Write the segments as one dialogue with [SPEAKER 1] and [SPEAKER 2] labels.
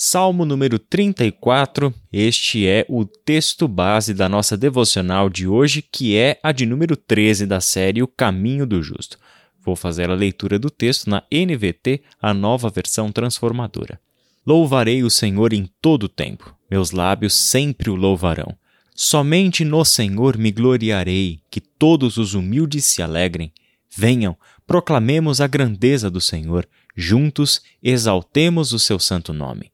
[SPEAKER 1] Salmo número 34, este é o texto base da nossa devocional de hoje, que é a de número 13 da série O Caminho do Justo. Vou fazer a leitura do texto na NVT, a nova versão transformadora. Louvarei o Senhor em todo o tempo, meus lábios sempre o louvarão. Somente no Senhor me gloriarei, que todos os humildes se alegrem. Venham, proclamemos a grandeza do Senhor, juntos exaltemos o seu santo nome.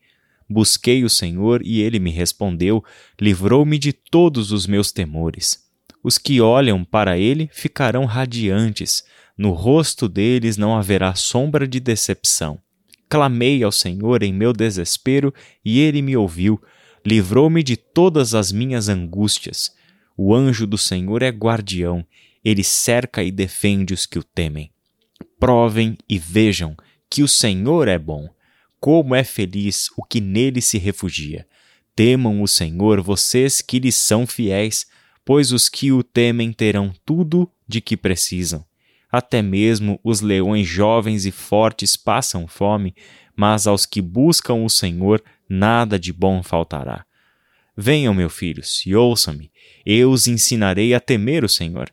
[SPEAKER 1] Busquei o Senhor e ele me respondeu, livrou-me de todos os meus temores. Os que olham para ele ficarão radiantes, no rosto deles não haverá sombra de decepção. Clamei ao Senhor em meu desespero e ele me ouviu, livrou-me de todas as minhas angústias. O anjo do Senhor é guardião, ele cerca e defende os que o temem. Provem e vejam que o Senhor é bom como é feliz o que nele se refugia. Temam o Senhor, vocês que lhes são fiéis, pois os que o temem terão tudo de que precisam. Até mesmo os leões jovens e fortes passam fome, mas aos que buscam o Senhor nada de bom faltará. Venham, meus filhos, e ouçam-me, eu os ensinarei a temer o Senhor.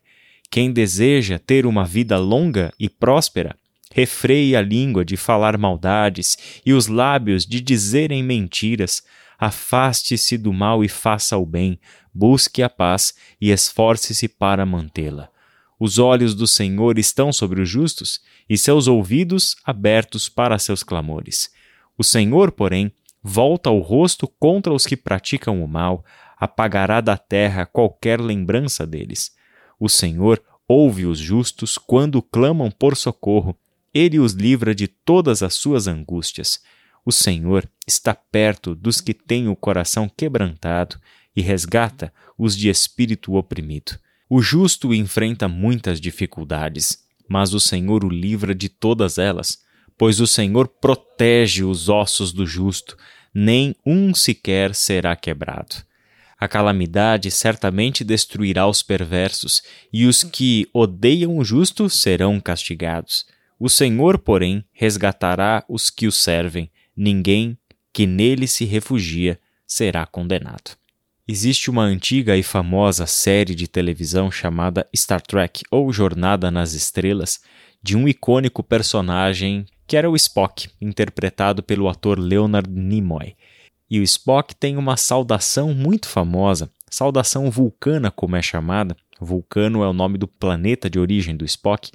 [SPEAKER 1] Quem deseja ter uma vida longa e próspera, Refreie a língua de falar maldades e os lábios de dizerem mentiras. Afaste-se do mal e faça o bem, busque a paz e esforce-se para mantê-la. Os olhos do Senhor estão sobre os justos e seus ouvidos abertos para seus clamores. O Senhor, porém, volta o rosto contra os que praticam o mal, apagará da terra qualquer lembrança deles. O Senhor ouve os justos quando clamam por socorro ele os livra de todas as suas angústias. O Senhor está perto dos que têm o coração quebrantado e resgata os de espírito oprimido. O justo enfrenta muitas dificuldades, mas o Senhor o livra de todas elas, pois o Senhor protege os ossos do justo, nem um sequer será quebrado. A calamidade certamente destruirá os perversos, e os que odeiam o justo serão castigados. O Senhor, porém, resgatará os que o servem, ninguém que nele se refugia será condenado. Existe uma antiga e famosa série de televisão chamada Star Trek ou Jornada nas Estrelas, de um icônico personagem que era o Spock, interpretado pelo ator Leonard Nimoy. E o Spock tem uma saudação muito famosa, saudação vulcana, como é chamada. Vulcano é o nome do planeta de origem do Spock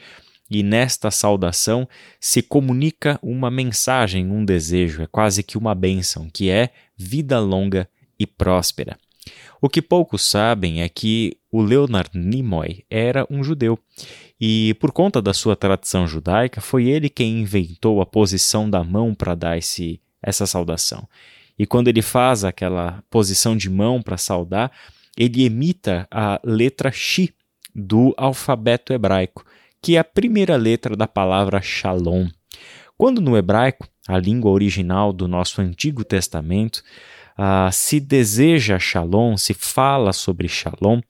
[SPEAKER 1] e nesta saudação se comunica uma mensagem, um desejo, é quase que uma bênção, que é vida longa e próspera. O que poucos sabem é que o Leonard Nimoy era um judeu e, por conta da sua tradição judaica, foi ele quem inventou a posição da mão para dar esse, essa saudação. E quando ele faz aquela posição de mão para saudar, ele imita a letra X do alfabeto hebraico que é a primeira letra da palavra Shalom. Quando no hebraico, a língua original do nosso Antigo Testamento, uh, se deseja Shalom, se fala sobre Shalom,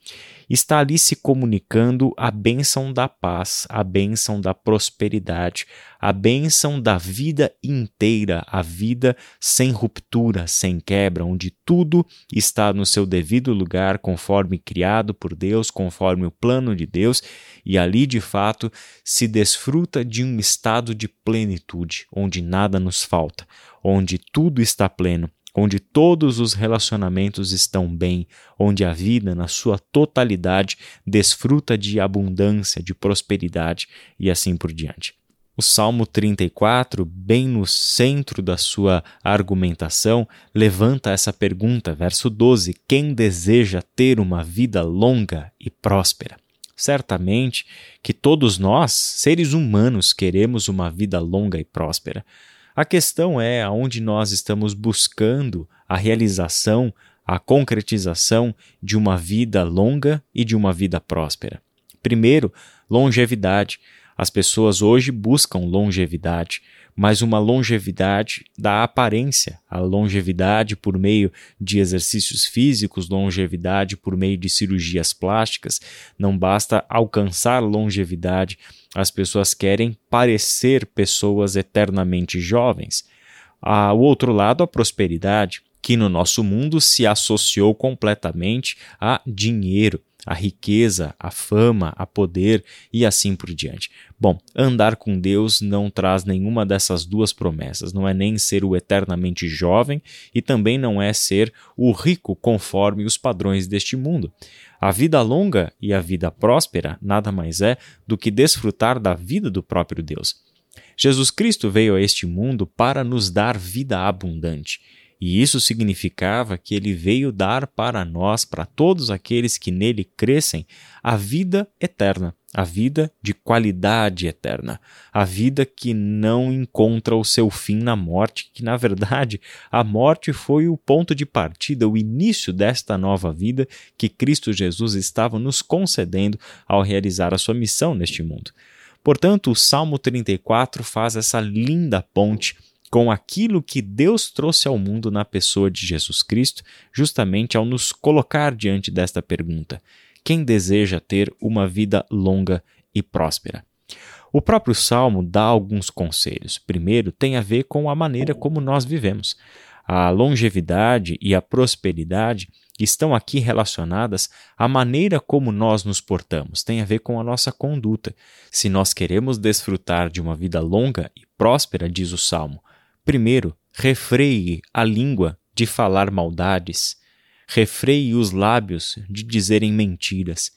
[SPEAKER 1] está ali se comunicando a bênção da paz, a bênção da prosperidade, a bênção da vida inteira, a vida sem ruptura, sem quebra, onde tudo está no seu devido lugar, conforme criado por Deus, conforme o plano de Deus, e ali de fato se desfruta de um estado de plenitude, onde nada nos falta, onde tudo está pleno onde todos os relacionamentos estão bem, onde a vida, na sua totalidade, desfruta de abundância, de prosperidade e assim por diante. O Salmo 34, bem no centro da sua argumentação, levanta essa pergunta, verso 12: Quem deseja ter uma vida longa e próspera? Certamente que todos nós, seres humanos, queremos uma vida longa e próspera. A questão é aonde nós estamos buscando a realização, a concretização de uma vida longa e de uma vida próspera. Primeiro, longevidade. As pessoas hoje buscam longevidade, mas uma longevidade da aparência, a longevidade por meio de exercícios físicos, longevidade por meio de cirurgias plásticas. Não basta alcançar longevidade, as pessoas querem parecer pessoas eternamente jovens. Ao outro lado, a prosperidade, que no nosso mundo se associou completamente a dinheiro, a riqueza, a fama, a poder e assim por diante. Bom, andar com Deus não traz nenhuma dessas duas promessas, não é nem ser o eternamente jovem e também não é ser o rico conforme os padrões deste mundo. A vida longa e a vida próspera nada mais é do que desfrutar da vida do próprio Deus. Jesus Cristo veio a este mundo para nos dar vida abundante. E isso significava que ele veio dar para nós, para todos aqueles que nele crescem, a vida eterna, a vida de qualidade eterna, a vida que não encontra o seu fim na morte, que na verdade a morte foi o ponto de partida, o início desta nova vida que Cristo Jesus estava nos concedendo ao realizar a sua missão neste mundo. Portanto, o Salmo 34 faz essa linda ponte com aquilo que Deus trouxe ao mundo na pessoa de Jesus Cristo, justamente ao nos colocar diante desta pergunta: quem deseja ter uma vida longa e próspera? O próprio Salmo dá alguns conselhos. Primeiro, tem a ver com a maneira como nós vivemos. A longevidade e a prosperidade estão aqui relacionadas à maneira como nós nos portamos, tem a ver com a nossa conduta. Se nós queremos desfrutar de uma vida longa e próspera, diz o Salmo, Primeiro, refreie a língua de falar maldades, refreie os lábios de dizerem mentiras.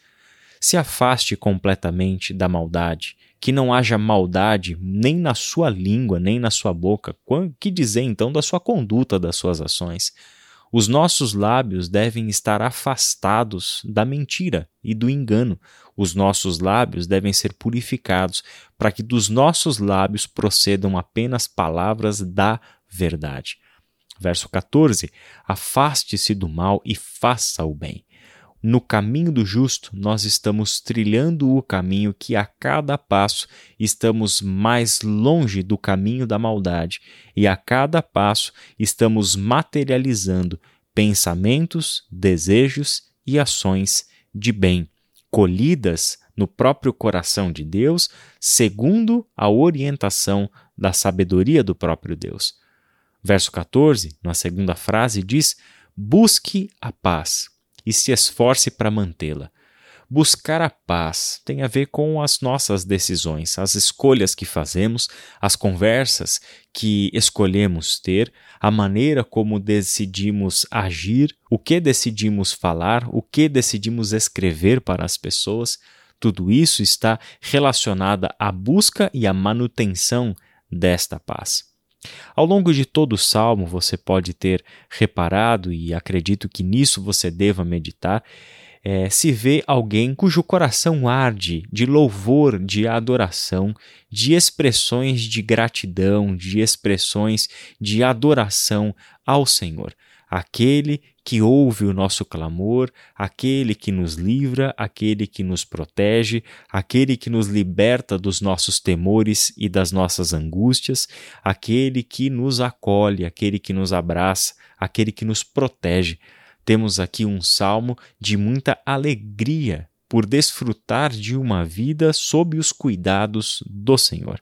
[SPEAKER 1] Se afaste completamente da maldade, que não haja maldade nem na sua língua, nem na sua boca. Que dizer então da sua conduta, das suas ações? Os nossos lábios devem estar afastados da mentira e do engano. Os nossos lábios devem ser purificados para que dos nossos lábios procedam apenas palavras da verdade. Verso 14: Afaste-se do mal e faça o bem no caminho do justo, nós estamos trilhando o caminho que a cada passo estamos mais longe do caminho da maldade, e a cada passo estamos materializando pensamentos, desejos e ações de bem, colhidas no próprio coração de Deus, segundo a orientação da sabedoria do próprio Deus. Verso 14, na segunda frase, diz: Busque a paz e se esforce para mantê-la. Buscar a paz tem a ver com as nossas decisões, as escolhas que fazemos, as conversas que escolhemos ter, a maneira como decidimos agir, o que decidimos falar, o que decidimos escrever para as pessoas. Tudo isso está relacionado à busca e à manutenção desta paz. Ao longo de todo o salmo, você pode ter reparado, e acredito que nisso você deva meditar, é, se vê alguém cujo coração arde de louvor, de adoração, de expressões de gratidão, de expressões de adoração ao Senhor aquele que ouve o nosso clamor, aquele que nos livra, aquele que nos protege, aquele que nos liberta dos nossos temores e das nossas angústias, aquele que nos acolhe, aquele que nos abraça, aquele que nos protege. Temos aqui um salmo de muita alegria por desfrutar de uma vida sob os cuidados do Senhor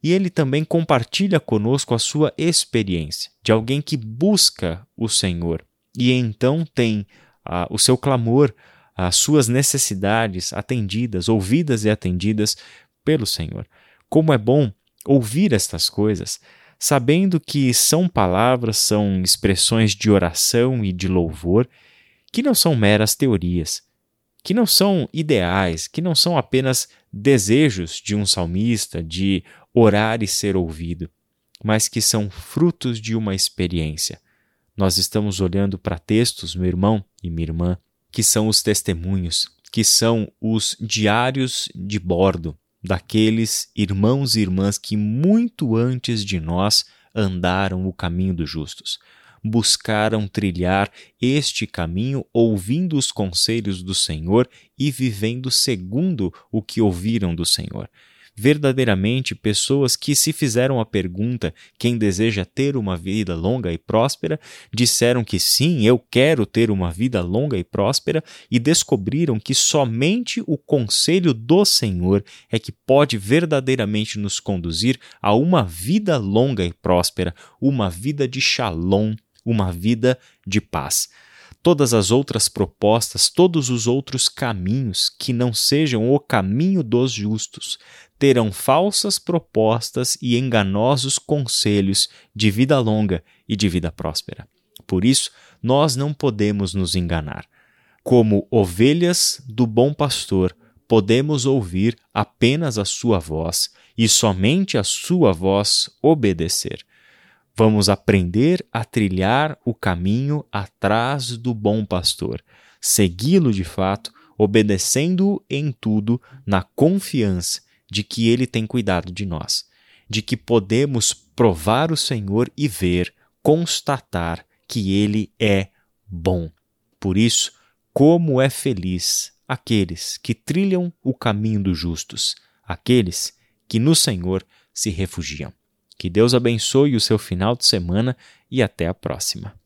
[SPEAKER 1] e ele também compartilha conosco a sua experiência de alguém que busca o Senhor e então tem ah, o seu clamor, as suas necessidades atendidas, ouvidas e atendidas pelo Senhor. Como é bom ouvir estas coisas, sabendo que são palavras, são expressões de oração e de louvor, que não são meras teorias, que não são ideais, que não são apenas desejos de um salmista de orar e ser ouvido, mas que são frutos de uma experiência. Nós estamos olhando para textos, meu irmão e minha irmã, que são os testemunhos, que são os diários de bordo daqueles irmãos e irmãs que muito antes de nós andaram o caminho dos justos. Buscaram trilhar este caminho ouvindo os conselhos do Senhor e vivendo segundo o que ouviram do Senhor verdadeiramente pessoas que se fizeram a pergunta: quem deseja ter uma vida longa e próspera, disseram que sim, eu quero ter uma vida longa e próspera. E descobriram que somente o conselho do Senhor é que pode verdadeiramente nos conduzir a uma vida longa e próspera, uma vida de shalom, uma vida de paz. Todas as outras propostas, todos os outros caminhos que não sejam o caminho dos justos, terão falsas propostas e enganosos conselhos de vida longa e de vida próspera. Por isso, nós não podemos nos enganar. Como ovelhas do bom pastor, podemos ouvir apenas a sua voz e somente a sua voz obedecer. Vamos aprender a trilhar o caminho atrás do bom pastor, segui-lo de fato, obedecendo-o em tudo, na confiança de que ele tem cuidado de nós, de que podemos provar o Senhor e ver, constatar que ele é bom. Por isso, como é feliz aqueles que trilham o caminho dos justos, aqueles que no Senhor se refugiam. Que Deus abençoe o seu final de semana e até a próxima.